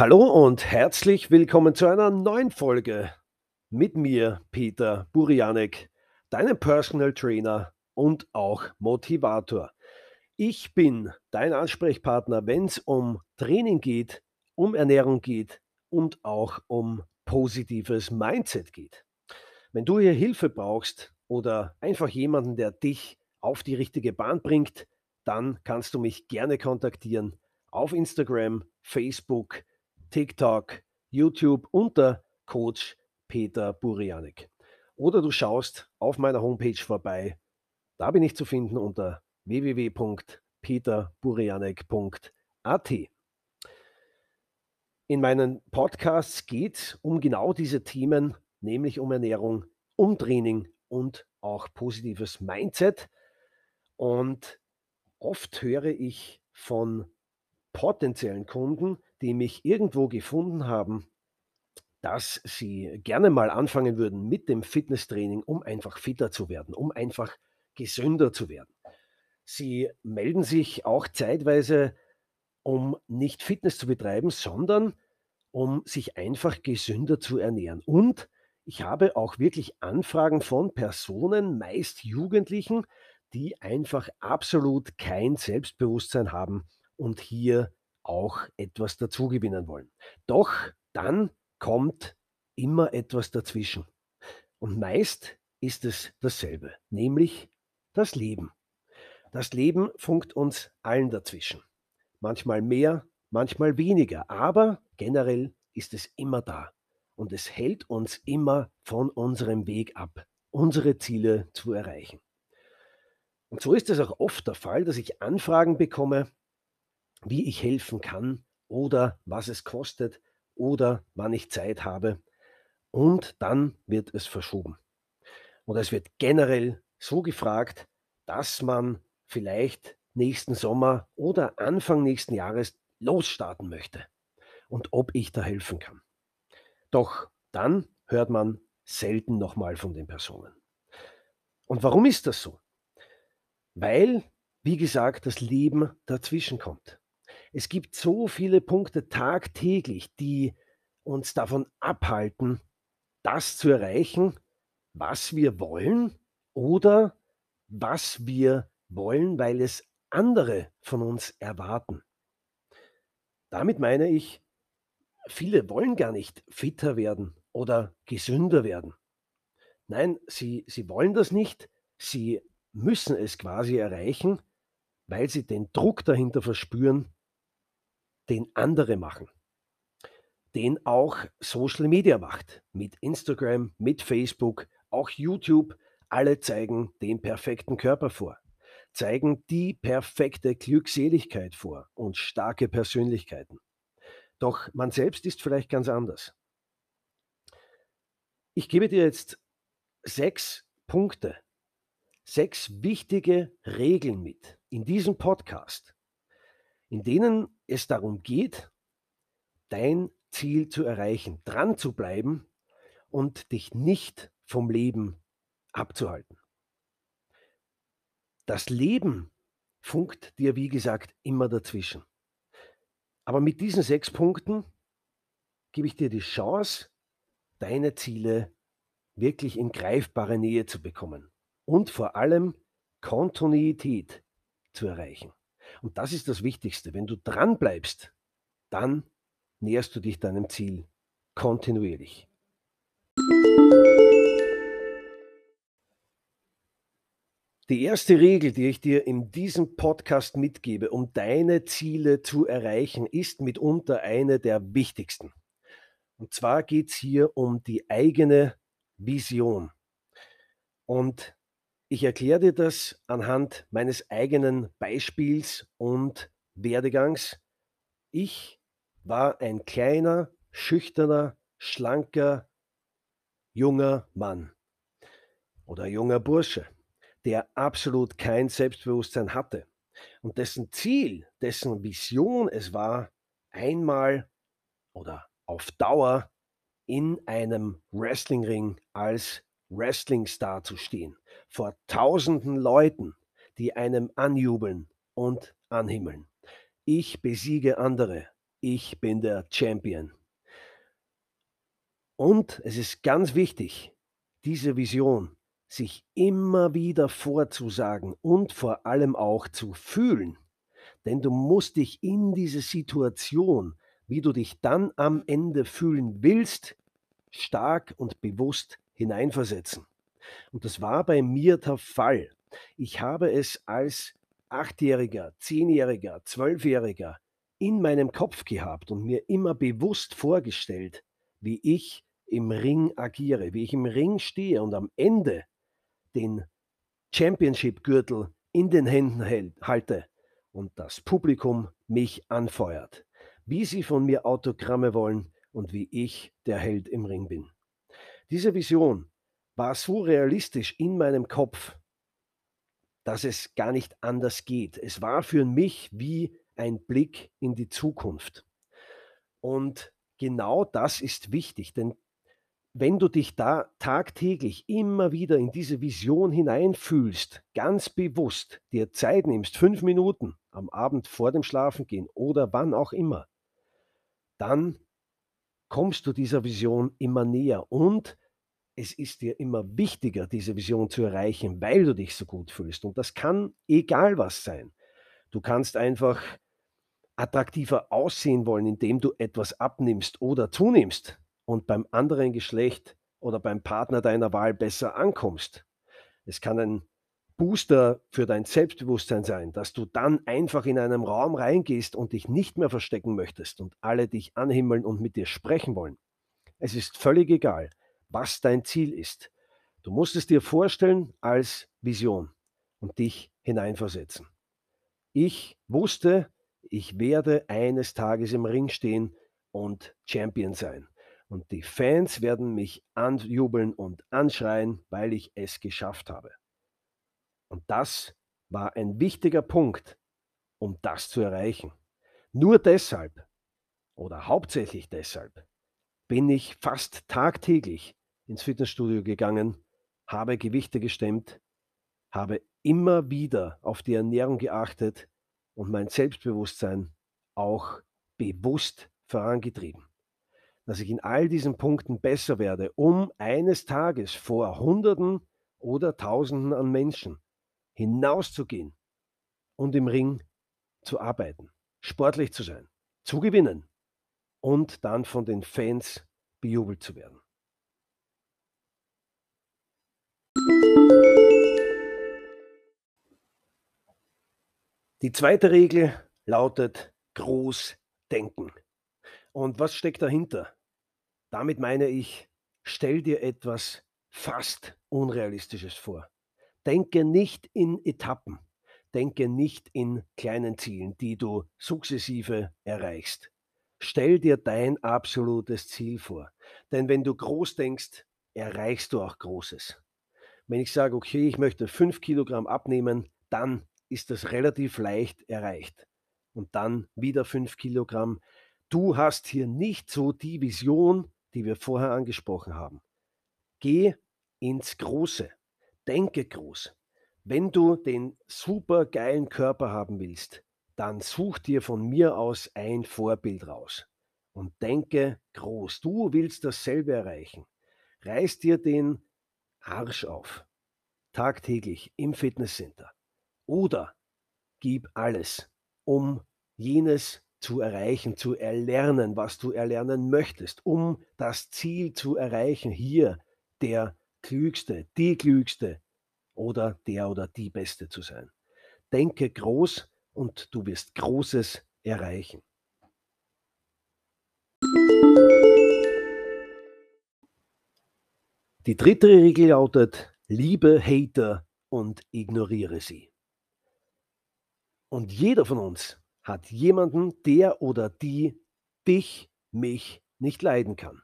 Hallo und herzlich willkommen zu einer neuen Folge mit mir, Peter Burianek, deinem Personal Trainer und auch Motivator. Ich bin dein Ansprechpartner, wenn es um Training geht, um Ernährung geht und auch um positives Mindset geht. Wenn du hier Hilfe brauchst oder einfach jemanden, der dich auf die richtige Bahn bringt, dann kannst du mich gerne kontaktieren auf Instagram, Facebook, TikTok, YouTube unter Coach Peter Burianik. Oder du schaust auf meiner Homepage vorbei. Da bin ich zu finden unter www.peterburianek.at. In meinen Podcasts geht es um genau diese Themen, nämlich um Ernährung, um Training und auch positives Mindset. Und oft höre ich von potenziellen Kunden, die mich irgendwo gefunden haben, dass sie gerne mal anfangen würden mit dem Fitnesstraining, um einfach fitter zu werden, um einfach gesünder zu werden. Sie melden sich auch zeitweise, um nicht Fitness zu betreiben, sondern um sich einfach gesünder zu ernähren. Und ich habe auch wirklich Anfragen von Personen, meist Jugendlichen, die einfach absolut kein Selbstbewusstsein haben und hier auch etwas dazugewinnen wollen. Doch dann kommt immer etwas dazwischen. Und meist ist es dasselbe, nämlich das Leben. Das Leben funkt uns allen dazwischen. Manchmal mehr, manchmal weniger, aber generell ist es immer da. Und es hält uns immer von unserem Weg ab, unsere Ziele zu erreichen. Und so ist es auch oft der Fall, dass ich Anfragen bekomme, wie ich helfen kann oder was es kostet oder wann ich Zeit habe. Und dann wird es verschoben. Oder es wird generell so gefragt, dass man vielleicht nächsten Sommer oder Anfang nächsten Jahres losstarten möchte und ob ich da helfen kann. Doch dann hört man selten nochmal von den Personen. Und warum ist das so? Weil, wie gesagt, das Leben dazwischen kommt. Es gibt so viele Punkte tagtäglich, die uns davon abhalten, das zu erreichen, was wir wollen oder was wir wollen, weil es andere von uns erwarten. Damit meine ich, viele wollen gar nicht fitter werden oder gesünder werden. Nein, sie, sie wollen das nicht, sie müssen es quasi erreichen, weil sie den Druck dahinter verspüren, den andere machen, den auch Social Media macht, mit Instagram, mit Facebook, auch YouTube, alle zeigen den perfekten Körper vor, zeigen die perfekte Glückseligkeit vor und starke Persönlichkeiten. Doch man selbst ist vielleicht ganz anders. Ich gebe dir jetzt sechs Punkte, sechs wichtige Regeln mit in diesem Podcast, in denen es darum geht, dein Ziel zu erreichen, dran zu bleiben und dich nicht vom Leben abzuhalten. Das Leben funkt dir, wie gesagt, immer dazwischen. Aber mit diesen sechs Punkten gebe ich dir die Chance, deine Ziele wirklich in greifbare Nähe zu bekommen und vor allem Kontinuität zu erreichen. Und das ist das Wichtigste. Wenn du dran bleibst, dann näherst du dich deinem Ziel kontinuierlich. Die erste Regel, die ich dir in diesem Podcast mitgebe, um deine Ziele zu erreichen, ist mitunter eine der wichtigsten. Und zwar geht es hier um die eigene Vision. Und ich erkläre dir das anhand meines eigenen Beispiels und Werdegangs. Ich war ein kleiner, schüchterner, schlanker, junger Mann oder junger Bursche, der absolut kein Selbstbewusstsein hatte und dessen Ziel, dessen Vision es war, einmal oder auf Dauer in einem Wrestlingring als Wrestling-Star zu stehen, vor tausenden Leuten, die einem anjubeln und anhimmeln. Ich besiege andere ich bin der Champion. Und es ist ganz wichtig, diese Vision sich immer wieder vorzusagen und vor allem auch zu fühlen. Denn du musst dich in diese Situation, wie du dich dann am Ende fühlen willst, stark und bewusst hineinversetzen. Und das war bei mir der Fall. Ich habe es als Achtjähriger, Zehnjähriger, Zwölfjähriger in meinem Kopf gehabt und mir immer bewusst vorgestellt, wie ich im Ring agiere, wie ich im Ring stehe und am Ende den Championship-Gürtel in den Händen halte und das Publikum mich anfeuert, wie sie von mir Autogramme wollen und wie ich der Held im Ring bin. Diese Vision war so realistisch in meinem Kopf, dass es gar nicht anders geht. Es war für mich wie ein Blick in die Zukunft. Und genau das ist wichtig, denn wenn du dich da tagtäglich immer wieder in diese Vision hineinfühlst, ganz bewusst dir Zeit nimmst, fünf Minuten am Abend vor dem Schlafengehen oder wann auch immer, dann kommst du dieser Vision immer näher und es ist dir immer wichtiger, diese Vision zu erreichen, weil du dich so gut fühlst. Und das kann egal was sein. Du kannst einfach attraktiver aussehen wollen, indem du etwas abnimmst oder zunimmst und beim anderen Geschlecht oder beim Partner deiner Wahl besser ankommst. Es kann ein Booster für dein Selbstbewusstsein sein, dass du dann einfach in einen Raum reingehst und dich nicht mehr verstecken möchtest und alle dich anhimmeln und mit dir sprechen wollen. Es ist völlig egal, was dein Ziel ist. Du musst es dir vorstellen als Vision und dich hineinversetzen. Ich wusste, ich werde eines Tages im Ring stehen und Champion sein und die Fans werden mich anjubeln und anschreien, weil ich es geschafft habe. Und das war ein wichtiger Punkt, um das zu erreichen. Nur deshalb oder hauptsächlich deshalb bin ich fast tagtäglich ins Fitnessstudio gegangen, habe Gewichte gestemmt, habe immer wieder auf die Ernährung geachtet und mein Selbstbewusstsein auch bewusst vorangetrieben dass ich in all diesen Punkten besser werde, um eines Tages vor Hunderten oder Tausenden an Menschen hinauszugehen und im Ring zu arbeiten, sportlich zu sein, zu gewinnen und dann von den Fans bejubelt zu werden. Die zweite Regel lautet groß denken. Und was steckt dahinter? Damit meine ich, stell dir etwas fast Unrealistisches vor. Denke nicht in Etappen. Denke nicht in kleinen Zielen, die du sukzessive erreichst. Stell dir dein absolutes Ziel vor. Denn wenn du groß denkst, erreichst du auch Großes. Wenn ich sage, okay, ich möchte 5 Kilogramm abnehmen, dann ist das relativ leicht erreicht. Und dann wieder 5 Kilogramm. Du hast hier nicht so die Vision, die wir vorher angesprochen haben. Geh ins Große. Denke groß. Wenn du den super geilen Körper haben willst, dann such dir von mir aus ein Vorbild raus und denke groß. Du willst dasselbe erreichen. Reiß dir den Arsch auf. Tagtäglich im Fitnesscenter. Oder gib alles, um jenes zu erreichen, zu erlernen, was du erlernen möchtest, um das Ziel zu erreichen, hier der Klügste, die Klügste oder der oder die Beste zu sein. Denke groß und du wirst Großes erreichen. Die dritte Regel lautet, liebe Hater und ignoriere sie. Und jeder von uns hat jemanden, der oder die dich, mich nicht leiden kann.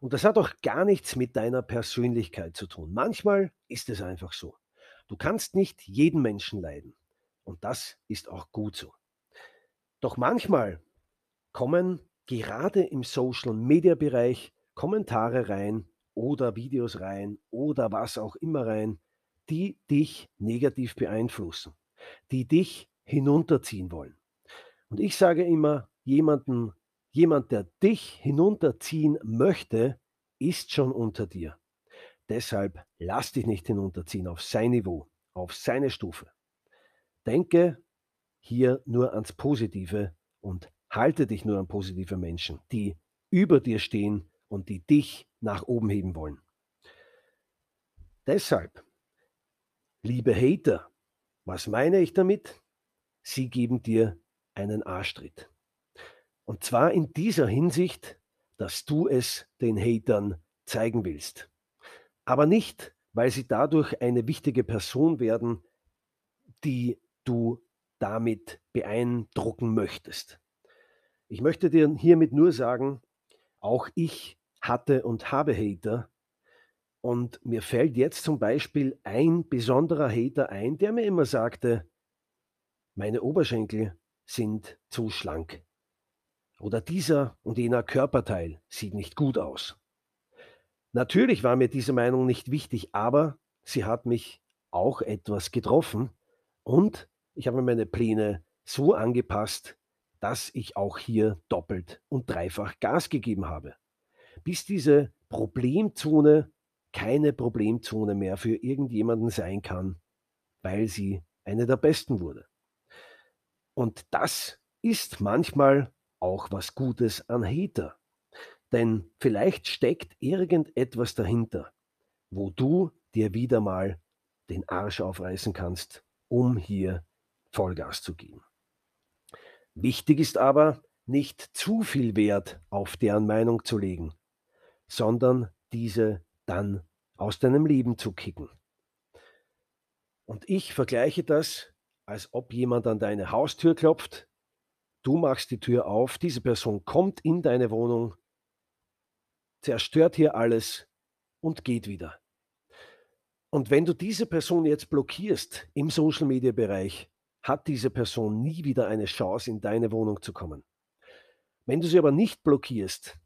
Und das hat auch gar nichts mit deiner Persönlichkeit zu tun. Manchmal ist es einfach so. Du kannst nicht jeden Menschen leiden. Und das ist auch gut so. Doch manchmal kommen gerade im Social-Media-Bereich Kommentare rein oder Videos rein oder was auch immer rein, die dich negativ beeinflussen, die dich hinunterziehen wollen. Und ich sage immer, jemanden jemand, der dich hinunterziehen möchte, ist schon unter dir. Deshalb lass dich nicht hinunterziehen auf sein Niveau, auf seine Stufe. Denke hier nur ans Positive und halte dich nur an positive Menschen, die über dir stehen und die dich nach oben heben wollen. Deshalb, liebe Hater, was meine ich damit? Sie geben dir einen Arschtritt. Und zwar in dieser Hinsicht, dass du es den Hatern zeigen willst. Aber nicht, weil sie dadurch eine wichtige Person werden, die du damit beeindrucken möchtest. Ich möchte dir hiermit nur sagen, auch ich hatte und habe Hater. Und mir fällt jetzt zum Beispiel ein besonderer Hater ein, der mir immer sagte, meine Oberschenkel sind zu schlank. Oder dieser und jener Körperteil sieht nicht gut aus. Natürlich war mir diese Meinung nicht wichtig, aber sie hat mich auch etwas getroffen und ich habe meine Pläne so angepasst, dass ich auch hier doppelt und dreifach Gas gegeben habe, bis diese Problemzone keine Problemzone mehr für irgendjemanden sein kann, weil sie eine der besten wurde. Und das ist manchmal auch was Gutes an Hater. Denn vielleicht steckt irgendetwas dahinter, wo du dir wieder mal den Arsch aufreißen kannst, um hier Vollgas zu geben. Wichtig ist aber, nicht zu viel Wert auf deren Meinung zu legen, sondern diese dann aus deinem Leben zu kicken. Und ich vergleiche das, als ob jemand an deine Haustür klopft, du machst die Tür auf, diese Person kommt in deine Wohnung zerstört hier alles und geht wieder. Und wenn du diese Person jetzt blockierst im Social-Media-Bereich, hat diese Person nie wieder eine Chance, in deine Wohnung zu kommen. Wenn du sie aber nicht blockierst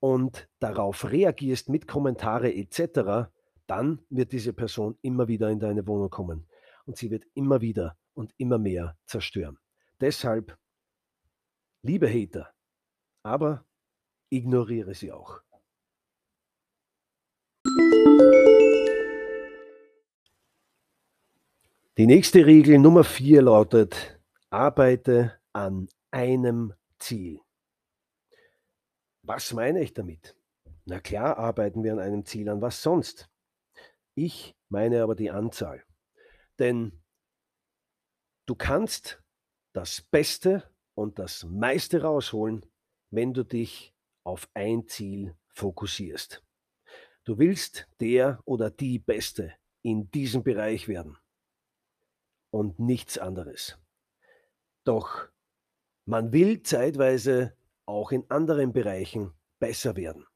und darauf reagierst mit Kommentare etc., dann wird diese Person immer wieder in deine Wohnung kommen und sie wird immer wieder und immer mehr zerstören. Deshalb, liebe Hater, aber ignoriere sie auch. Die nächste Regel Nummer vier lautet, arbeite an einem Ziel. Was meine ich damit? Na klar, arbeiten wir an einem Ziel an, was sonst? Ich meine aber die Anzahl. Denn du kannst das Beste und das meiste rausholen, wenn du dich auf ein Ziel fokussierst. Du willst der oder die Beste in diesem Bereich werden und nichts anderes. Doch man will zeitweise auch in anderen Bereichen besser werden.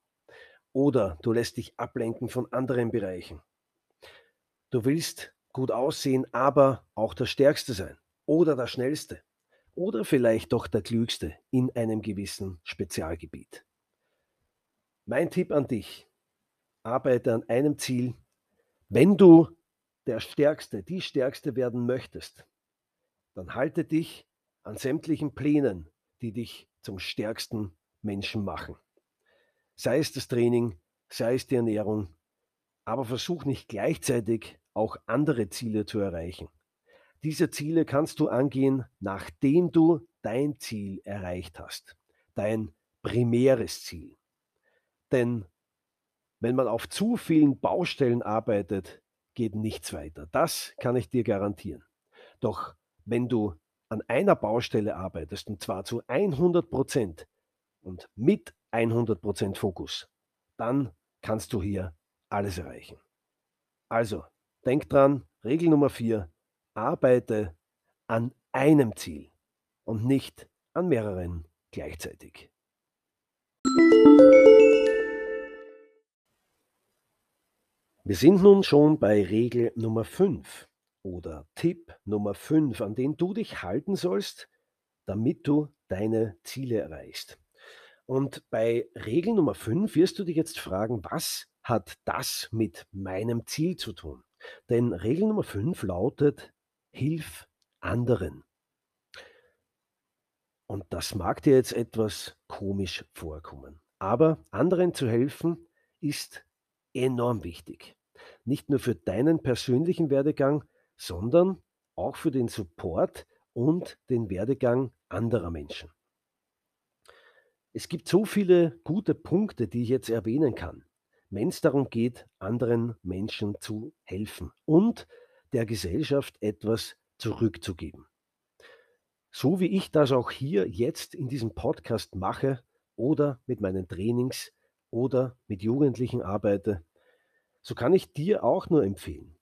Oder du lässt dich ablenken von anderen Bereichen. Du willst gut aussehen, aber auch der Stärkste sein oder der Schnellste oder vielleicht doch der Klügste in einem gewissen Spezialgebiet. Mein Tipp an dich, arbeite an einem Ziel. Wenn du der Stärkste, die Stärkste werden möchtest, dann halte dich an sämtlichen Plänen, die dich zum stärksten Menschen machen. Sei es das Training, sei es die Ernährung, aber versuch nicht gleichzeitig auch andere Ziele zu erreichen. Diese Ziele kannst du angehen, nachdem du dein Ziel erreicht hast, dein primäres Ziel. Denn wenn man auf zu vielen Baustellen arbeitet, geht nichts weiter. Das kann ich dir garantieren. Doch wenn du an einer Baustelle arbeitest, und zwar zu 100 Prozent und mit 100 Prozent Fokus, dann kannst du hier alles erreichen. Also, denk dran, Regel Nummer 4, arbeite an einem Ziel und nicht an mehreren gleichzeitig. Wir sind nun schon bei Regel Nummer 5 oder Tipp Nummer 5, an den du dich halten sollst, damit du deine Ziele erreichst. Und bei Regel Nummer 5 wirst du dich jetzt fragen, was hat das mit meinem Ziel zu tun? Denn Regel Nummer 5 lautet, hilf anderen. Und das mag dir jetzt etwas komisch vorkommen. Aber anderen zu helfen ist enorm wichtig. Nicht nur für deinen persönlichen Werdegang, sondern auch für den Support und den Werdegang anderer Menschen. Es gibt so viele gute Punkte, die ich jetzt erwähnen kann, wenn es darum geht, anderen Menschen zu helfen und der Gesellschaft etwas zurückzugeben. So wie ich das auch hier jetzt in diesem Podcast mache oder mit meinen Trainings oder mit Jugendlichen arbeite, so kann ich dir auch nur empfehlen,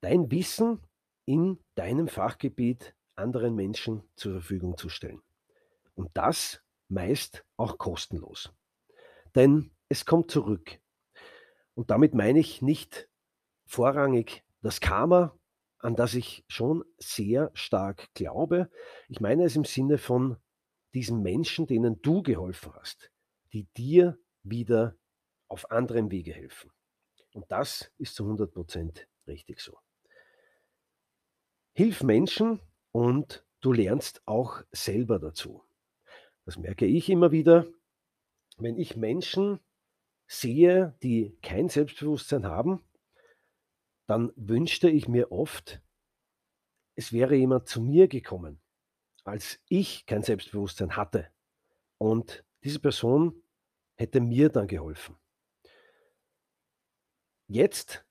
dein Wissen in deinem Fachgebiet anderen Menschen zur Verfügung zu stellen. Und das meist auch kostenlos. Denn es kommt zurück. Und damit meine ich nicht vorrangig das Karma, an das ich schon sehr stark glaube. Ich meine es im Sinne von diesen Menschen, denen du geholfen hast, die dir wieder auf anderem Wege helfen. Und das ist zu 100 Prozent richtig so. Hilf Menschen und du lernst auch selber dazu. Das merke ich immer wieder, wenn ich Menschen sehe, die kein Selbstbewusstsein haben, dann wünschte ich mir oft, es wäre jemand zu mir gekommen, als ich kein Selbstbewusstsein hatte. Und diese Person hätte mir dann geholfen. Jetzt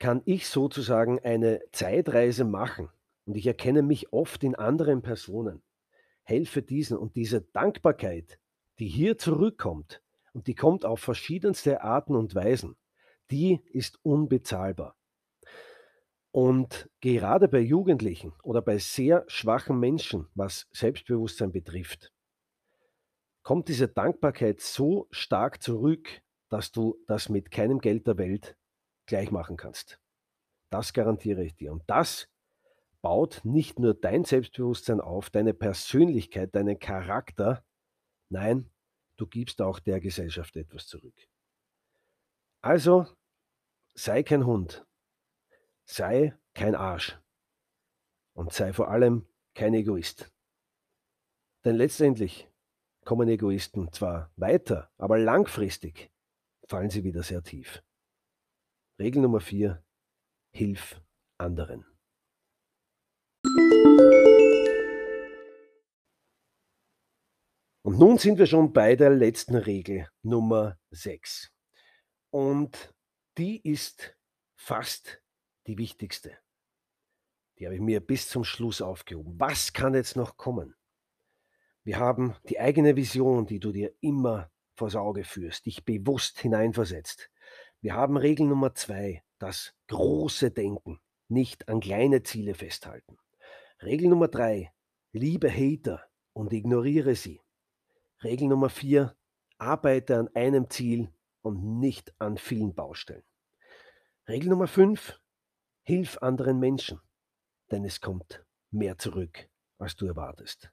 kann ich sozusagen eine Zeitreise machen und ich erkenne mich oft in anderen Personen, helfe diesen und diese Dankbarkeit, die hier zurückkommt und die kommt auf verschiedenste Arten und Weisen, die ist unbezahlbar. Und gerade bei Jugendlichen oder bei sehr schwachen Menschen, was Selbstbewusstsein betrifft, kommt diese Dankbarkeit so stark zurück, dass du das mit keinem Geld der Welt gleich machen kannst. Das garantiere ich dir. Und das baut nicht nur dein Selbstbewusstsein auf, deine Persönlichkeit, deinen Charakter, nein, du gibst auch der Gesellschaft etwas zurück. Also sei kein Hund, Sei kein Arsch und sei vor allem kein Egoist. Denn letztendlich kommen Egoisten zwar weiter, aber langfristig fallen sie wieder sehr tief. Regel Nummer 4. Hilf anderen. Und nun sind wir schon bei der letzten Regel Nummer 6. Und die ist fast die wichtigste. Die habe ich mir bis zum Schluss aufgehoben. Was kann jetzt noch kommen? Wir haben die eigene Vision, die du dir immer vors Auge führst, dich bewusst hineinversetzt. Wir haben Regel Nummer zwei, das große Denken, nicht an kleine Ziele festhalten. Regel Nummer drei, liebe Hater und ignoriere sie. Regel Nummer vier, arbeite an einem Ziel und nicht an vielen Baustellen. Regel Nummer fünf, Hilf anderen Menschen, denn es kommt mehr zurück, als du erwartest.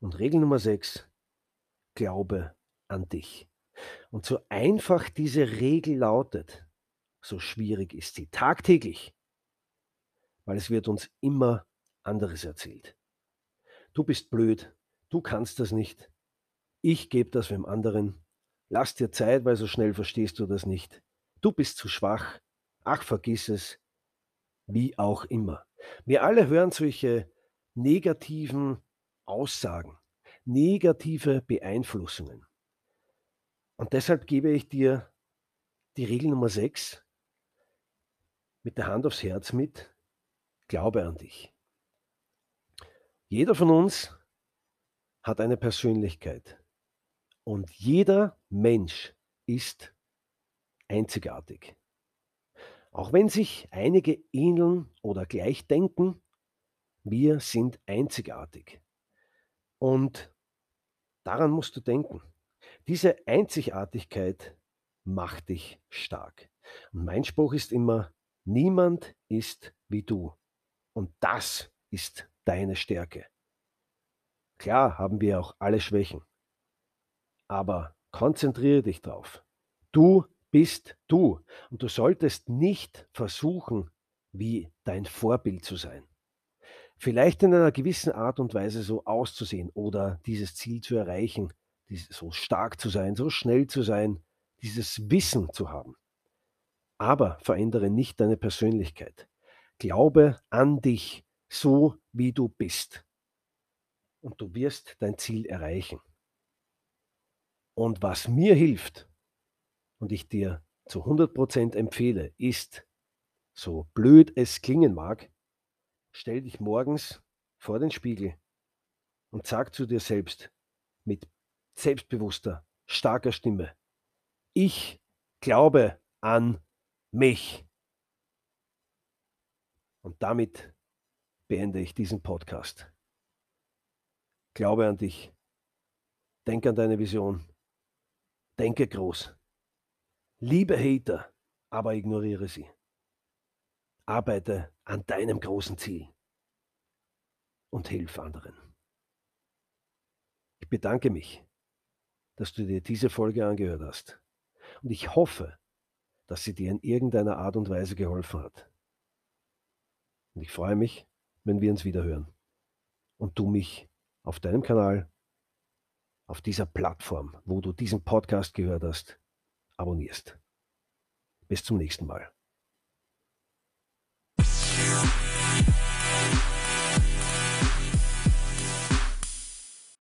Und Regel Nummer 6, glaube an dich. Und so einfach diese Regel lautet, so schwierig ist sie tagtäglich, weil es wird uns immer anderes erzählt. Du bist blöd, du kannst das nicht, ich gebe das wem anderen, lass dir Zeit, weil so schnell verstehst du das nicht. Du bist zu schwach, ach vergiss es, wie auch immer. Wir alle hören solche negativen Aussagen, negative Beeinflussungen. Und deshalb gebe ich dir die Regel Nummer 6 mit der Hand aufs Herz mit, glaube an dich. Jeder von uns hat eine Persönlichkeit und jeder Mensch ist einzigartig. Auch wenn sich einige ähneln oder gleich denken, wir sind einzigartig. Und daran musst du denken. Diese Einzigartigkeit macht dich stark. Und mein Spruch ist immer, niemand ist wie du. Und das ist deine Stärke. Klar haben wir auch alle Schwächen. Aber konzentriere dich drauf. Du bist du. Und du solltest nicht versuchen, wie dein Vorbild zu sein. vielleicht in einer gewissen Art und Weise so auszusehen oder dieses Ziel zu erreichen, so stark zu sein, so schnell zu sein, dieses Wissen zu haben. Aber verändere nicht deine Persönlichkeit. Glaube an dich, so wie du bist. Und du wirst dein Ziel erreichen. Und was mir hilft und ich dir zu 100% empfehle, ist, so blöd es klingen mag, stell dich morgens vor den Spiegel und sag zu dir selbst mit selbstbewusster, starker Stimme, ich glaube an mich. Und damit beende ich diesen Podcast. Glaube an dich. Denk an deine Vision. Denke groß. Liebe Hater, aber ignoriere sie. Arbeite an deinem großen Ziel und hilf anderen. Ich bedanke mich, dass du dir diese Folge angehört hast. Und ich hoffe, dass sie dir in irgendeiner Art und Weise geholfen hat. Und ich freue mich, wenn wir uns wieder hören. Und du mich auf deinem Kanal, auf dieser Plattform, wo du diesen Podcast gehört hast, abonnierst. Bis zum nächsten Mal.